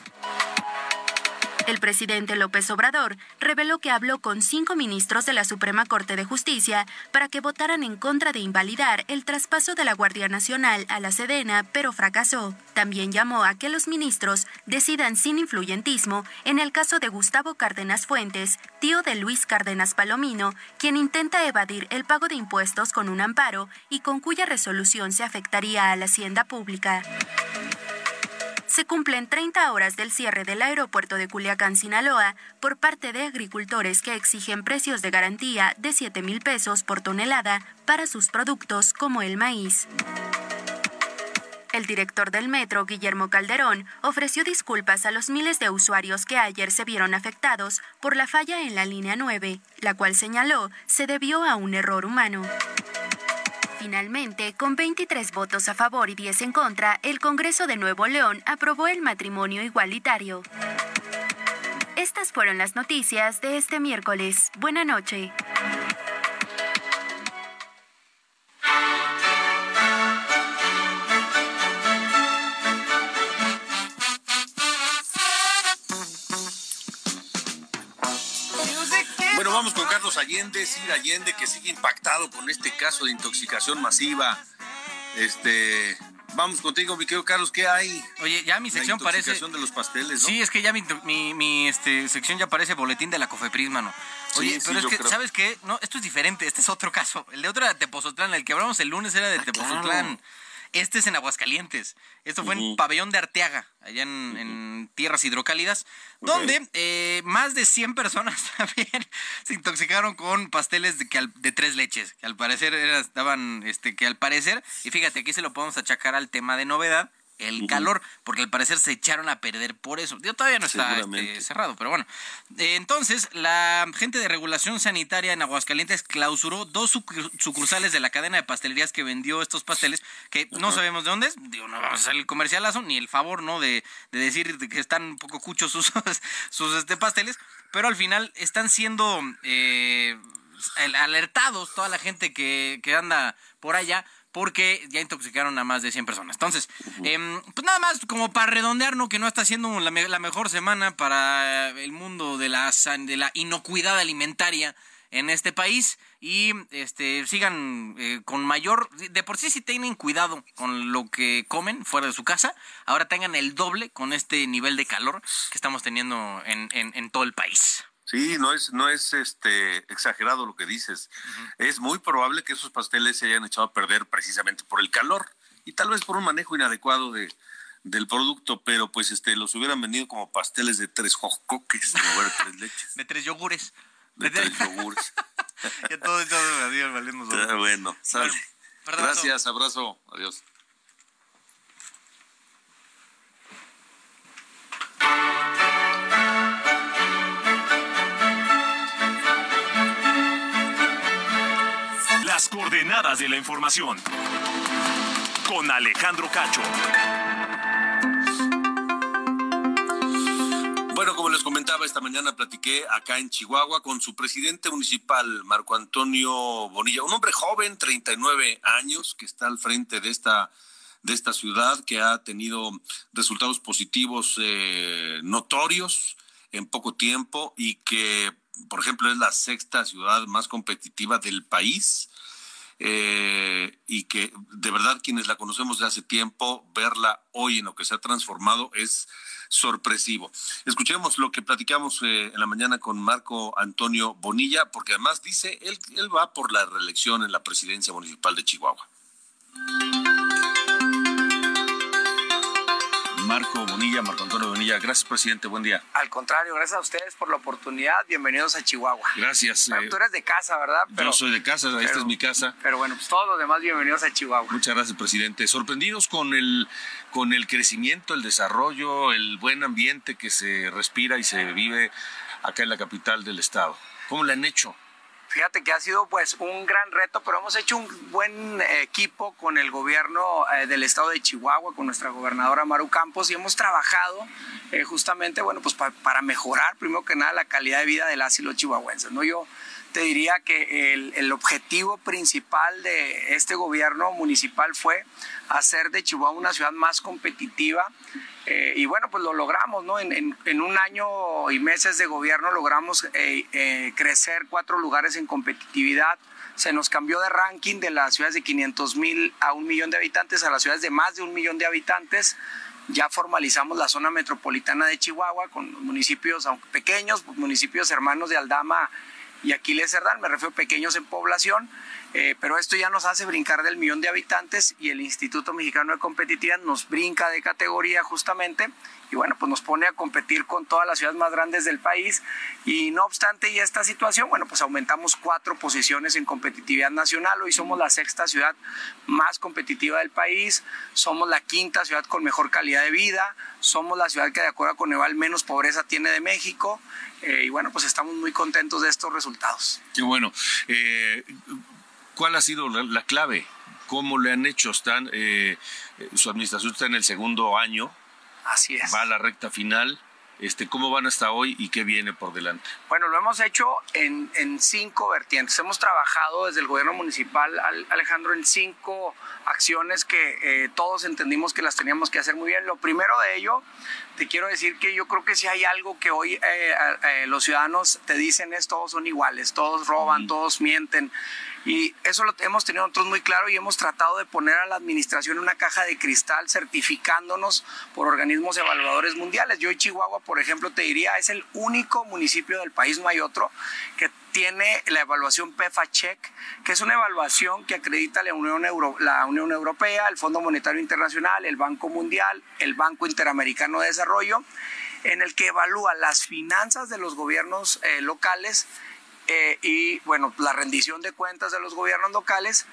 Speaker 13: El presidente López Obrador reveló que habló con cinco ministros de la Suprema Corte de Justicia para que votaran en contra de invalidar el traspaso de la Guardia Nacional a la Sedena, pero fracasó. También llamó a que los ministros decidan sin influyentismo en el caso de Gustavo Cárdenas Fuentes, tío de Luis Cárdenas Palomino, quien intenta evadir el pago de impuestos con un amparo y con cuya resolución se afectaría a la hacienda pública se cumplen 30 horas del cierre del aeropuerto de Culiacán, Sinaloa, por parte de agricultores que exigen precios de garantía de 7 mil pesos por tonelada para sus productos como el maíz. El director del metro, Guillermo Calderón, ofreció disculpas a los miles de usuarios que ayer se vieron afectados por la falla en la línea 9, la cual señaló se debió a un error humano. Finalmente, con 23 votos a favor y 10 en contra, el Congreso de Nuevo León aprobó el matrimonio igualitario. Estas fueron las noticias de este miércoles. Buena noche.
Speaker 1: Carlos Allende, Sir Allende, que sigue impactado con este caso de intoxicación masiva. Este, vamos contigo, mi querido Carlos, ¿qué hay?
Speaker 5: Oye, ya mi sección
Speaker 1: la
Speaker 5: parece.
Speaker 1: de los pasteles, ¿no?
Speaker 5: Sí, es que ya mi, mi, mi, este, sección ya parece boletín de la Cofepris, mano. Oye,
Speaker 1: Sí, sí,
Speaker 5: pero es que,
Speaker 1: creo.
Speaker 5: ¿sabes qué? No, esto es diferente, este es otro caso. El de otro era de Tepozotlán, el que hablamos el lunes era de Tepozotlán.
Speaker 1: claro.
Speaker 5: Este es en Aguascalientes. Esto fue en Pabellón de Arteaga, allá en, en tierras hidrocálidas, donde eh, más de 100 personas también se intoxicaron con pasteles de, que al- de tres leches, que al parecer era- estaban, este, que al parecer, y fíjate, aquí se lo podemos achacar al tema de novedad, el calor, porque al parecer se echaron a perder por eso. Yo todavía no está este, cerrado, pero bueno. Eh, entonces, la gente de regulación sanitaria en Aguascalientes clausuró dos sucur- sucursales de la cadena de pastelerías que vendió estos pasteles, que no sabemos de dónde es. Digo, no vamos a hacer el comercialazo, ni el favor, ¿no? De, de decir que están un poco cuchos sus, sus este, pasteles, pero al final están siendo eh, alertados toda la gente que, que anda por allá porque ya intoxicaron a más de 100 personas. Entonces, em, pues nada más como para redondear, ¿no? Que no está siendo la, me- la mejor semana para el mundo de la, san- de la inocuidad alimentaria en este país y este sigan eh, con mayor de por sí si tienen cuidado con lo que comen fuera de su casa ahora tengan el doble con este nivel de calor que estamos teniendo en, en- en todo el país
Speaker 1: Sí, no es, no es este exagerado lo que dices. Es muy probable que esos pasteles se hayan echado a perder precisamente por el calor y tal vez por un manejo inadecuado de, del producto, pero pues este los hubieran vendido como pasteles de tres lugar de tres leches,
Speaker 5: de tres yogures
Speaker 1: de tres yogures.
Speaker 5: ya todo esto adiós
Speaker 1: Ah, bueno, sale.
Speaker 5: Bueno, perdón,
Speaker 1: Gracias, abrazo, adiós.
Speaker 3: Coordenadas de la información. Con Alejandro Cacho.
Speaker 1: Bueno, como les comentaba, esta mañana platiqué acá en Chihuahua con su presidente municipal, Marco Antonio Bonilla, un hombre joven, 39 años, que está al frente de esta, de esta ciudad, que ha tenido resultados positivos eh, notorios en poco tiempo y que, por ejemplo, es la sexta ciudad más competitiva del país. Eh, y que de verdad quienes la conocemos de hace tiempo, verla hoy en lo que se ha transformado es sorpresivo. Escuchemos lo que platicamos eh, en la mañana con Marco Antonio Bonilla, porque además dice, él, él va por la reelección en la presidencia municipal de Chihuahua. Marco Bonilla, Marco Antonio Bonilla. Gracias, presidente. Buen día.
Speaker 15: Al contrario, gracias a ustedes por la oportunidad. Bienvenidos a Chihuahua.
Speaker 1: Gracias.
Speaker 15: Bueno,
Speaker 1: eh,
Speaker 15: tú eres de casa, ¿verdad?
Speaker 1: yo soy de casa, esta
Speaker 15: pero-
Speaker 1: es mi casa.
Speaker 15: Pero bueno, pues todos los demás bienvenidos a Chihuahua.
Speaker 1: Muchas gracias, presidente. Sorprendidos con el, con el crecimiento, el desarrollo, el buen ambiente que se respira y se vive acá en la capital del estado. ¿Cómo le han hecho?
Speaker 15: Fíjate que ha sido pues un gran reto, pero hemos hecho un buen equipo con el gobierno eh, del estado de Chihuahua, con nuestra gobernadora Maru Campos, y hemos trabajado eh, justamente, bueno, pues pa- para mejorar, primero que nada, la calidad de vida del las chihuahuenses, ¿no? Yo te diría que el objetivo principal de este gobierno municipal fue hacer de Chihuahua una ciudad más competitiva, eh, y bueno, pues lo logramos, ¿no? En, en- un año y meses de gobierno logramos eh, eh, crecer cuatro lugares en competitividad. Se nos cambió de ranking de las ciudades de 500 mil a un millón de habitantes a las ciudades de más de un millón de habitantes. Ya formalizamos la zona metropolitana de Chihuahua con municipios aunque pequeños, municipios hermanos de Aldama y Aquiles Cerdán, me refiero a pequeños en población, eh, pero esto ya nos hace brincar del millón de habitantes y el Instituto Mexicano de Competitividad nos brinca de categoría justamente y bueno, pues nos pone a competir con todas las ciudades más grandes del país y no obstante y esta situación, bueno, pues aumentamos cuatro posiciones en competitividad nacional, hoy somos la sexta ciudad más competitiva del país, somos la quinta ciudad con mejor calidad de vida, somos la ciudad que de acuerdo con Eval menos pobreza tiene de México eh, y bueno, pues estamos muy contentos de estos resultados.
Speaker 1: Qué bueno. Eh, ¿Cuál ha sido la, la clave? ¿Cómo le han hecho? Están, eh, eh, su administración está en el segundo año.
Speaker 15: Así es.
Speaker 1: Va a la recta final. Este, ¿Cómo van hasta hoy y qué viene por delante?
Speaker 15: Bueno, lo hemos hecho en, en cinco vertientes. Hemos trabajado desde el gobierno municipal, Al- Alejandro, en cinco acciones que eh, todos entendimos que las teníamos que hacer muy bien. Lo primero de ello, te quiero decir que yo creo que si hay algo que hoy eh, eh, los ciudadanos te dicen es todos son iguales, todos roban, todos mienten. Y eso lo hemos tenido nosotros muy claro y hemos tratado de poner a la administración en una caja de cristal certificándonos por organismos evaluadores mundiales. Yo Chihuahua, por ejemplo, te diría, es el único municipio del país, no hay otro, que tiene la evaluación PEFA Check, que es una evaluación que acredita la Unión, la Unión Europea, el Fondo Monetario Internacional, el Banco Mundial, el Banco Interamericano de Desarrollo, en el que evalúa las finanzas de los gobiernos eh, locales eh, y bueno, la rendición de cuentas de los gobiernos locales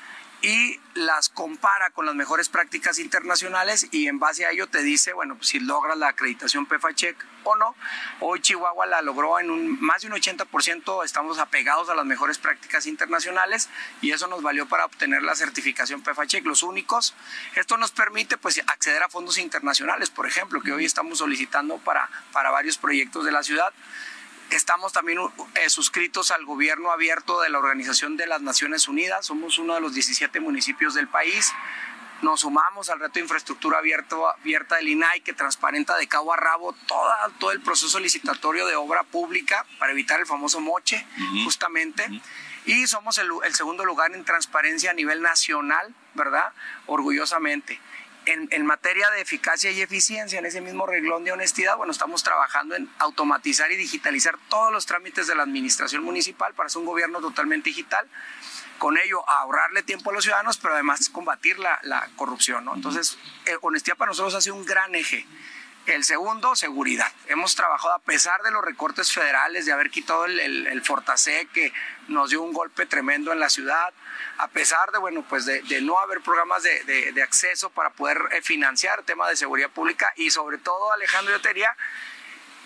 Speaker 15: y las compara con las mejores prácticas internacionales y en base a ello te dice, bueno, pues si logras la acreditación PEFA Check o no. Hoy Chihuahua la logró en un más de un 80%, estamos apegados a las mejores prácticas internacionales y eso nos valió para obtener la certificación PEFA Check, los únicos. Esto nos permite pues acceder a fondos internacionales, por ejemplo, que hoy estamos solicitando para, para varios proyectos de la ciudad. Estamos también eh, suscritos al gobierno abierto de la Organización de las Naciones Unidas. Somos uno de los 17 municipios del país. Nos sumamos al reto de infraestructura abierto, abierta del INAI que transparenta de cabo a rabo toda, todo el proceso licitatorio de obra pública para evitar el famoso moche, justamente. Y somos el, el segundo lugar en transparencia a nivel nacional, ¿verdad? Orgullosamente. En, materia de eficacia y eficiencia, en ese mismo reglón de honestidad, bueno, estamos trabajando en automatizar y digitalizar todos los trámites de la administración municipal para hacer un gobierno totalmente digital. Con ello, ahorrarle tiempo a los ciudadanos, pero además combatir la, la corrupción. ¿no? Entonces, eh, honestidad para nosotros ha sido un gran eje. El segundo, seguridad. Hemos trabajado a pesar de los recortes federales, de haber quitado el, el, que nos dio un golpe tremendo en la ciudad, a pesar de, bueno, pues de, no haber programas de, acceso para poder eh, financiar temas de seguridad pública y sobre todo, Alejandro, yo te diría,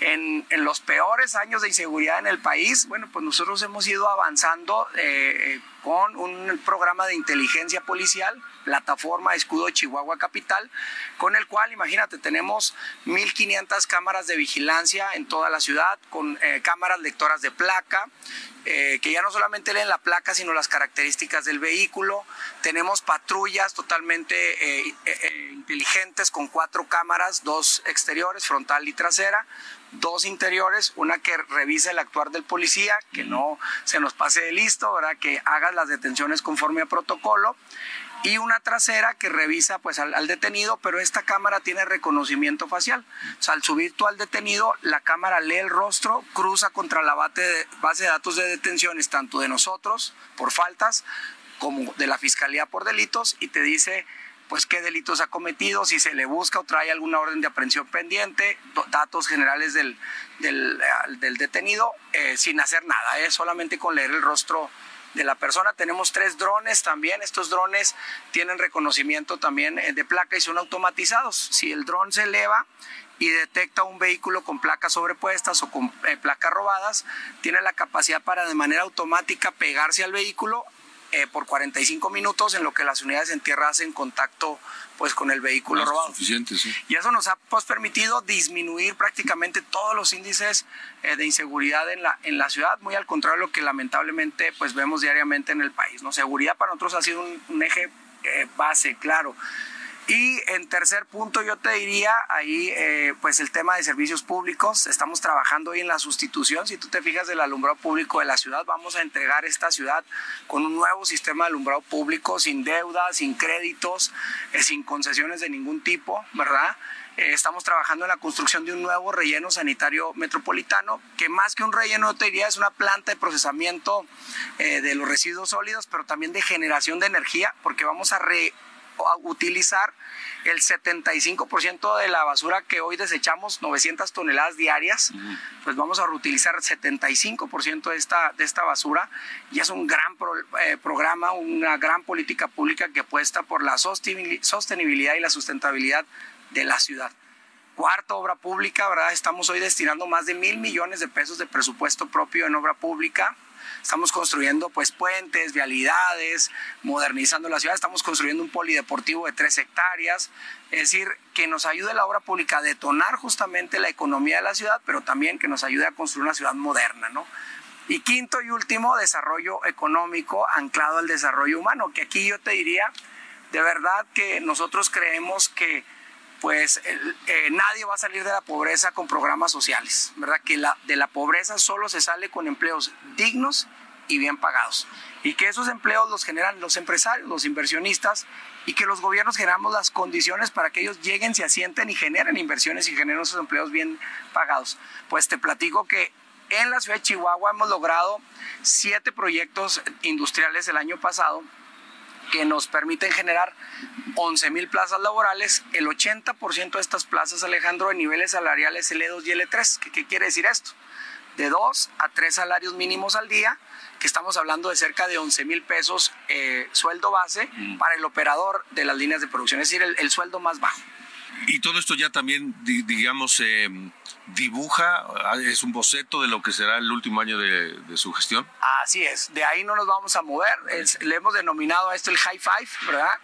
Speaker 15: en, los peores años de inseguridad en el país, bueno, pues nosotros hemos ido avanzando eh, con un programa de inteligencia policial, plataforma Escudo Chihuahua Capital, con el cual, imagínate, tenemos 1.500 cámaras de vigilancia en toda la ciudad, con eh, cámaras lectoras de placa, eh, que ya no solamente leen la placa, sino las características del vehículo. Tenemos patrullas totalmente eh, eh, inteligentes con cuatro cámaras, dos exteriores, frontal y trasera, dos interiores, una que revisa el actuar del policía, que no se nos pase de listo, ¿verdad? que haga las detenciones conforme a protocolo y una trasera que revisa pues al, detenido, pero esta cámara tiene reconocimiento facial. O sea, al subir tú al detenido, la cámara lee el rostro, cruza contra la base de, base de datos de detenciones, tanto de nosotros por faltas como de la Fiscalía por delitos, y te dice pues qué delitos ha cometido, si se le busca o trae alguna orden de aprehensión pendiente, datos generales del, del, del detenido, eh, sin hacer nada, ¿eh? solamente con leer el rostro de la persona. Tenemos tres drones también. Estos drones tienen reconocimiento también de placa y son automatizados. Si el dron se eleva y detecta un vehículo con placas sobrepuestas o con placas robadas, tiene la capacidad para de manera automática pegarse al vehículo eh, por 45 minutos en lo que las unidades en tierra hacen contacto pues con el vehículo robado.
Speaker 1: Suficiente, sí.
Speaker 15: Y eso nos ha pues, permitido disminuir prácticamente todos los índices eh, de inseguridad en la, en la ciudad, muy al contrario de lo que lamentablemente pues vemos diariamente en el país. ¿no? Seguridad para nosotros ha sido un, un eje eh, base, claro. Y en tercer punto yo te diría ahí eh, pues el tema de servicios públicos. Estamos trabajando hoy en la sustitución. Si tú te fijas del alumbrado público de la ciudad, vamos a entregar esta ciudad con un nuevo sistema de alumbrado público sin deuda, sin créditos, eh, sin concesiones de ningún tipo, ¿verdad? Eh, estamos trabajando en la construcción de un nuevo relleno sanitario metropolitano, que más que un relleno, yo te diría, es una planta de procesamiento de los residuos sólidos, pero también de generación de energía, porque vamos a re utilizar el 75% de la basura que hoy desechamos, 900 toneladas diarias, pues vamos a reutilizar 75% de esta, de esta basura y es un gran pro, eh, programa, una gran política pública que apuesta por la sostenibilidad y la sustentabilidad de la ciudad. Cuarta obra pública, ¿verdad? Estamos hoy destinando más de mil millones de pesos de presupuesto propio en obra pública. Estamos construyendo pues puentes, vialidades, modernizando la ciudad. Estamos construyendo un polideportivo de tres hectáreas. Es decir, que nos ayude la obra pública a detonar justamente la economía de la ciudad, pero también que nos ayude a construir una ciudad moderna, ¿no? Y quinto y último, desarrollo económico anclado al desarrollo humano, que aquí yo te diría, de verdad que nosotros creemos que pues eh, nadie va a salir de la pobreza con programas sociales, ¿verdad? Que de la pobreza solo se sale con empleos dignos y bien pagados. Y que esos empleos los generan los empresarios, los inversionistas, y que los gobiernos generamos las condiciones para que ellos lleguen, se asienten y generen inversiones y generen esos empleos bien pagados. Pues te platico que en la ciudad de Chihuahua hemos logrado siete proyectos industriales el año pasado que nos permiten generar 11 mil plazas laborales, el 80% de estas plazas, Alejandro, en niveles salariales L2 y L3. ¿Qué, ¿Qué, quiere decir esto? De 2 a 3 salarios mínimos al día, que estamos hablando de cerca de 11 mil pesos eh, sueldo base mm. para el operador de las líneas de producción, es decir, el, el sueldo más bajo.
Speaker 1: Y todo esto ya también, digamos, eh, dibuja, es un boceto de lo que será el último año de, de su gestión.
Speaker 15: Así es, de ahí no nos vamos a mover. Es, le hemos denominado a esto el high five, ¿verdad?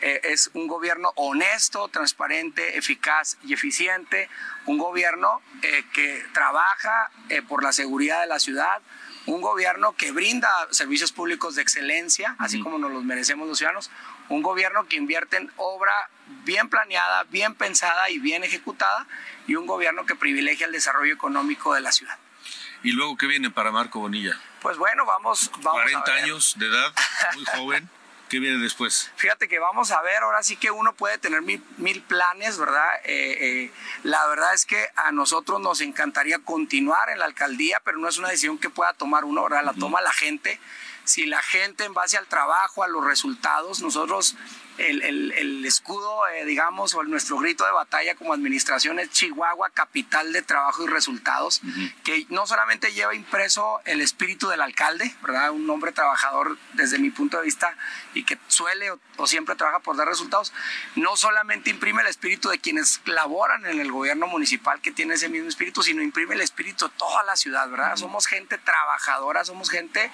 Speaker 15: Eh, es un gobierno honesto, transparente, eficaz y eficiente, un gobierno eh, que trabaja eh, por la seguridad de la ciudad, un gobierno que brinda servicios públicos de excelencia, así como nos los merecemos los ciudadanos, un gobierno que invierte en obra bien planeada, bien pensada y bien ejecutada, y un gobierno que privilegia el desarrollo económico de la ciudad.
Speaker 1: ¿Y luego qué viene para Marco Bonilla?
Speaker 15: Pues bueno, vamos... vamos
Speaker 1: 40 años de edad, muy joven. ¿Qué viene después?
Speaker 15: Fíjate que vamos a ver, ahora sí que uno puede tener mil, mil planes, ¿verdad? Eh, eh, la verdad es que a nosotros nos encantaría continuar en la alcaldía, pero no es una decisión que pueda tomar uno, ¿verdad? La toma la gente. Si la gente en base al trabajo, a los resultados, nosotros el, el, el, escudo, eh, digamos, o nuestro grito de batalla como administración es Chihuahua, capital de trabajo y resultados, uh -huh. que no solamente lleva impreso el espíritu del alcalde, ¿verdad? Un hombre trabajador desde mi punto de vista y que suele o, o, siempre trabaja por dar resultados, no solamente imprime el espíritu de quienes laboran en el gobierno municipal que tiene ese mismo espíritu, sino imprime el espíritu de toda la ciudad, ¿verdad? Uh -huh. Somos gente trabajadora, somos gente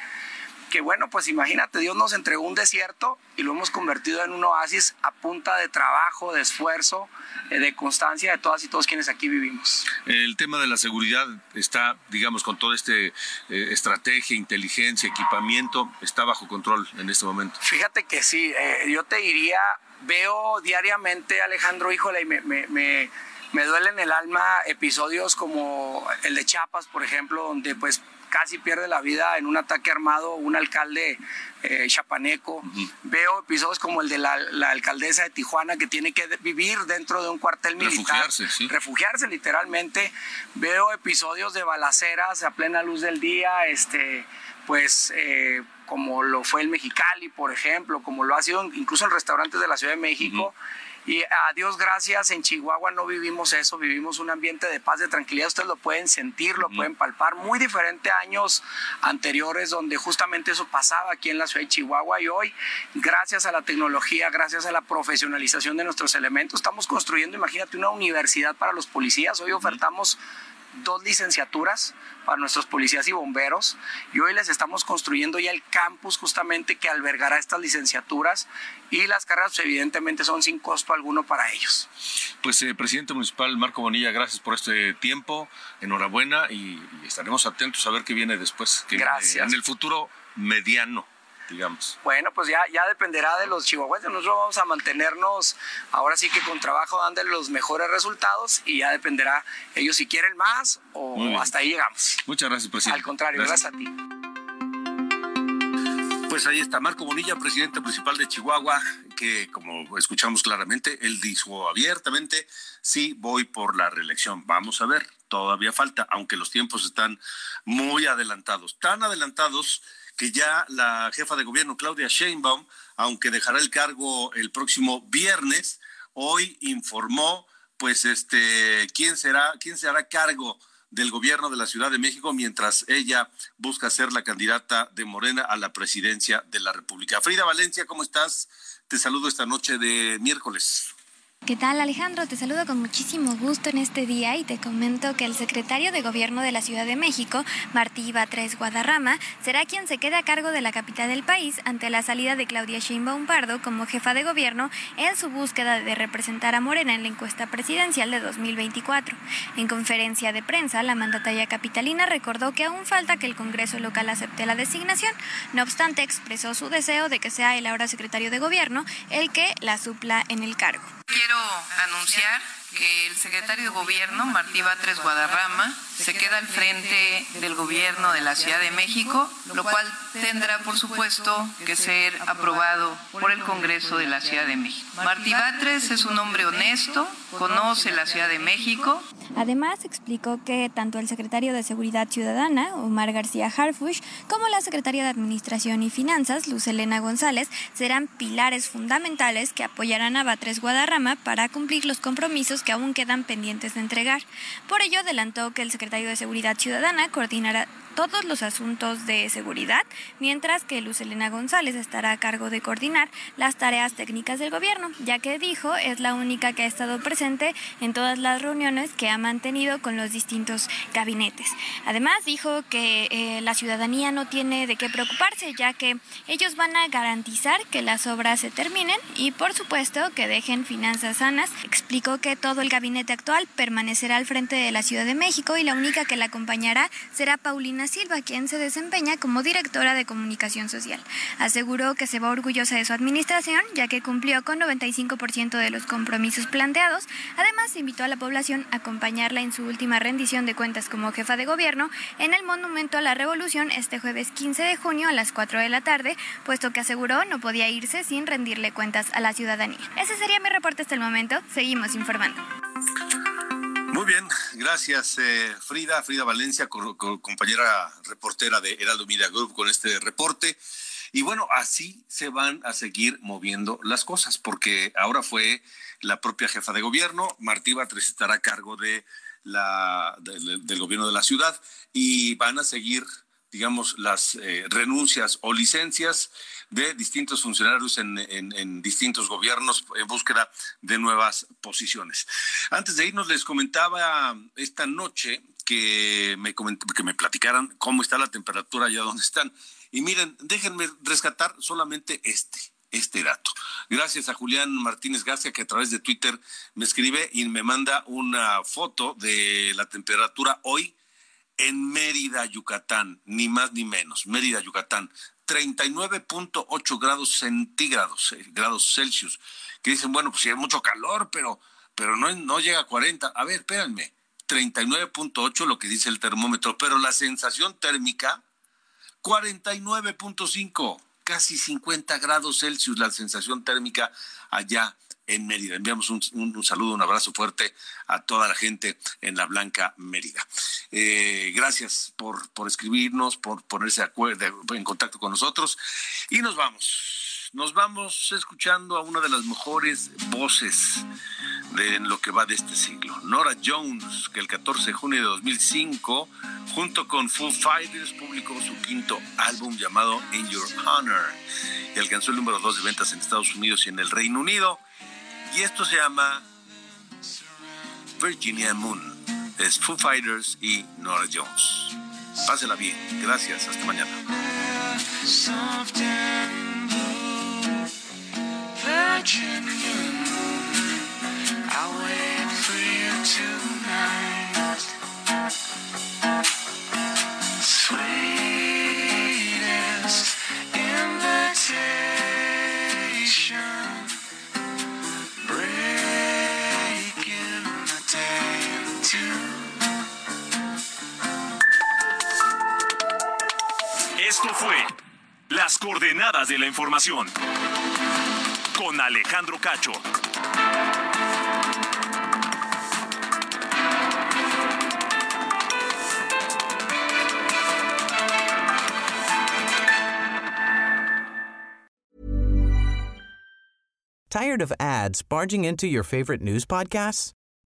Speaker 15: que bueno, pues imagínate, Dios nos entregó un desierto y lo hemos convertido en un oasis a punta de trabajo, de esfuerzo, eh, de constancia de todas y todos quienes aquí vivimos.
Speaker 1: El tema de la seguridad está, digamos, con toda esta eh, estrategia, inteligencia, equipamiento, está bajo control en este momento.
Speaker 15: Fíjate que sí, eh, yo te diría, veo diariamente, Alejandro, híjole, y me, me, me me duele en el alma episodios como el de Chiapas, por ejemplo, donde pues casi pierde la vida en un ataque armado un alcalde eh, chapaneco. Uh -huh. Veo episodios como el de la, la, alcaldesa de Tijuana que tiene que vivir dentro de un cuartel militar.
Speaker 1: Refugiarse, sí.
Speaker 15: Refugiarse literalmente. Veo episodios de balaceras a plena luz del día, este pues eh, como lo fue el Mexicali, por ejemplo, como lo ha sido incluso en restaurantes de la Ciudad de México. Y a Dios gracias, en Chihuahua no vivimos eso, vivimos un ambiente de paz, de tranquilidad. Ustedes lo pueden sentir, lo pueden palpar. Muy diferente a años anteriores donde justamente eso pasaba aquí en la ciudad de Chihuahua. Y hoy, gracias a la tecnología, gracias a la profesionalización de nuestros elementos, estamos construyendo, imagínate, una universidad para los policías. Hoy ofertamos dos licenciaturas para nuestros policías y bomberos y hoy les estamos construyendo ya el campus justamente que albergará estas licenciaturas y las carreras pues, evidentemente son sin costo alguno para ellos.
Speaker 1: Pues eh, presidente municipal Marco Bonilla, gracias por este tiempo, enhorabuena y, y estaremos atentos a ver qué viene después, viene
Speaker 15: Gracias.
Speaker 1: en el futuro mediano, digamos.
Speaker 15: Bueno, pues ya, ya dependerá de los chihuahuenses. Nosotros vamos a mantenernos ahora sí que con trabajo dándole los mejores resultados y ya dependerá ellos si quieren más o hasta ahí llegamos.
Speaker 1: Muchas gracias, presidente.
Speaker 15: Al contrario, gracias, a ti.
Speaker 1: Pues ahí está Marco Bonilla, presidente municipal de Chihuahua, que como escuchamos claramente, él dijo abiertamente, sí, voy por la reelección. Vamos a ver, todavía falta, aunque los tiempos están muy adelantados, tan adelantados que ya la jefa de gobierno, Claudia Sheinbaum, aunque dejará el cargo el próximo viernes, hoy informó, pues, este, quién será, quién se hará cargo del gobierno de la Ciudad de México mientras ella busca ser la candidata de Morena a la presidencia de la República. Frida Valencia, ¿cómo estás? Te saludo esta noche de miércoles.
Speaker 16: ¿Qué tal Alejandro? Te saludo con muchísimo gusto en este día y te comento que el secretario de Gobierno de la Ciudad de México, Martí Batres Guadarrama, será quien se quede a cargo de la capital del país ante la salida de Claudia Sheinbaum Pardo como jefa de gobierno en su búsqueda de representar a Morena en la encuesta presidencial de 2024. En conferencia de prensa, la mandataria capitalina recordó que aún falta que el Congreso local acepte la designación. No obstante, expresó su deseo de que sea el ahora secretario de Gobierno el que la supla en el cargo.
Speaker 17: Quiero anunciar que el secretario de Gobierno, Martí Batres Guadarrama, se queda al frente del Gobierno de la Ciudad de México, lo cual tendrá, por supuesto, que ser aprobado por el Congreso de la Ciudad de México. Martí Batres es un hombre honesto, conoce la Ciudad de México,
Speaker 16: Además, explicó que tanto el secretario de Seguridad Ciudadana, Omar García Harfush, como la secretaria de Administración y Finanzas, Luz Elena González, serán pilares fundamentales que apoyarán a Batres Guadarrama para cumplir los compromisos que aún quedan pendientes de entregar. Por ello, adelantó que el secretario de Seguridad Ciudadana coordinará todos los asuntos de seguridad, mientras que Luz Elena González estará a cargo de coordinar las tareas técnicas del gobierno, ya que dijo es la única que ha estado presente en todas las reuniones que ha mantenido con los distintos gabinetes. Además, dijo que eh, la ciudadanía no tiene de qué preocuparse, ya que ellos van a garantizar que las obras se terminen y, por supuesto, que dejen finanzas sanas. Explicó que todo el gabinete actual permanecerá al frente de la Ciudad de México y la única que la acompañará será Paulina Silva, quien se desempeña como directora de comunicación social. Aseguró que se va orgullosa de su administración, ya que cumplió con 95% de los compromisos planteados. Además, invitó a la población a acompañarla en su última rendición de cuentas como jefa de gobierno en el Monumento a la Revolución este jueves 15 de junio a las 4 de la tarde, puesto que aseguró no podía irse sin rendirle cuentas a la ciudadanía. Ese sería mi reporte hasta el momento. Seguimos informando.
Speaker 1: Muy bien, gracias eh, Frida, Frida Valencia, co- co- compañera reportera de Heraldo Media Group con este reporte. Y bueno, así se van a seguir moviendo las cosas, porque ahora fue la propia jefa de gobierno, Martí Batres estará a cargo de la, del- del gobierno de la ciudad y van a seguir digamos, las eh, renuncias o licencias de distintos funcionarios en, distintos gobiernos en búsqueda de nuevas posiciones. Antes de irnos, les comentaba esta noche que me, que me platicaran cómo está la temperatura allá donde están. Y miren, déjenme rescatar solamente este este dato. Gracias a Julián Martínez García que a través de Twitter me escribe y me manda una foto de la temperatura hoy en Mérida, Yucatán, ni más ni menos, Mérida, Yucatán, 39.8 grados centígrados, eh, grados Celsius, que dicen, bueno, pues sí hay mucho calor, pero, pero no, no llega a 40. A ver, espérenme, 39.8 lo que dice el termómetro, pero la sensación térmica, 49.5, casi 50 grados Celsius la sensación térmica allá en Mérida. Enviamos un, un- saludo, un abrazo fuerte a toda la gente en la Blanca Mérida. Eh, gracias por, por escribirnos, por ponerse de en contacto con nosotros. Y nos vamos. Nos vamos escuchando a una de las mejores voces de lo que va de este siglo. Nora Jones, que el 14 de junio de 2005, junto con Foo Fighters, publicó su quinto álbum llamado In Your Honor y alcanzó el número 2 de ventas en Estados Unidos y en el Reino Unido. Y esto se llama Virginia Moon. Es Foo Fighters y Nora Jones. Pásela bien. Gracias. Hasta mañana.
Speaker 18: soft
Speaker 3: Esto fue Las Coordenadas de la Información con Alejandro Cacho.
Speaker 19: Tired of ads barging into your favorite news podcasts?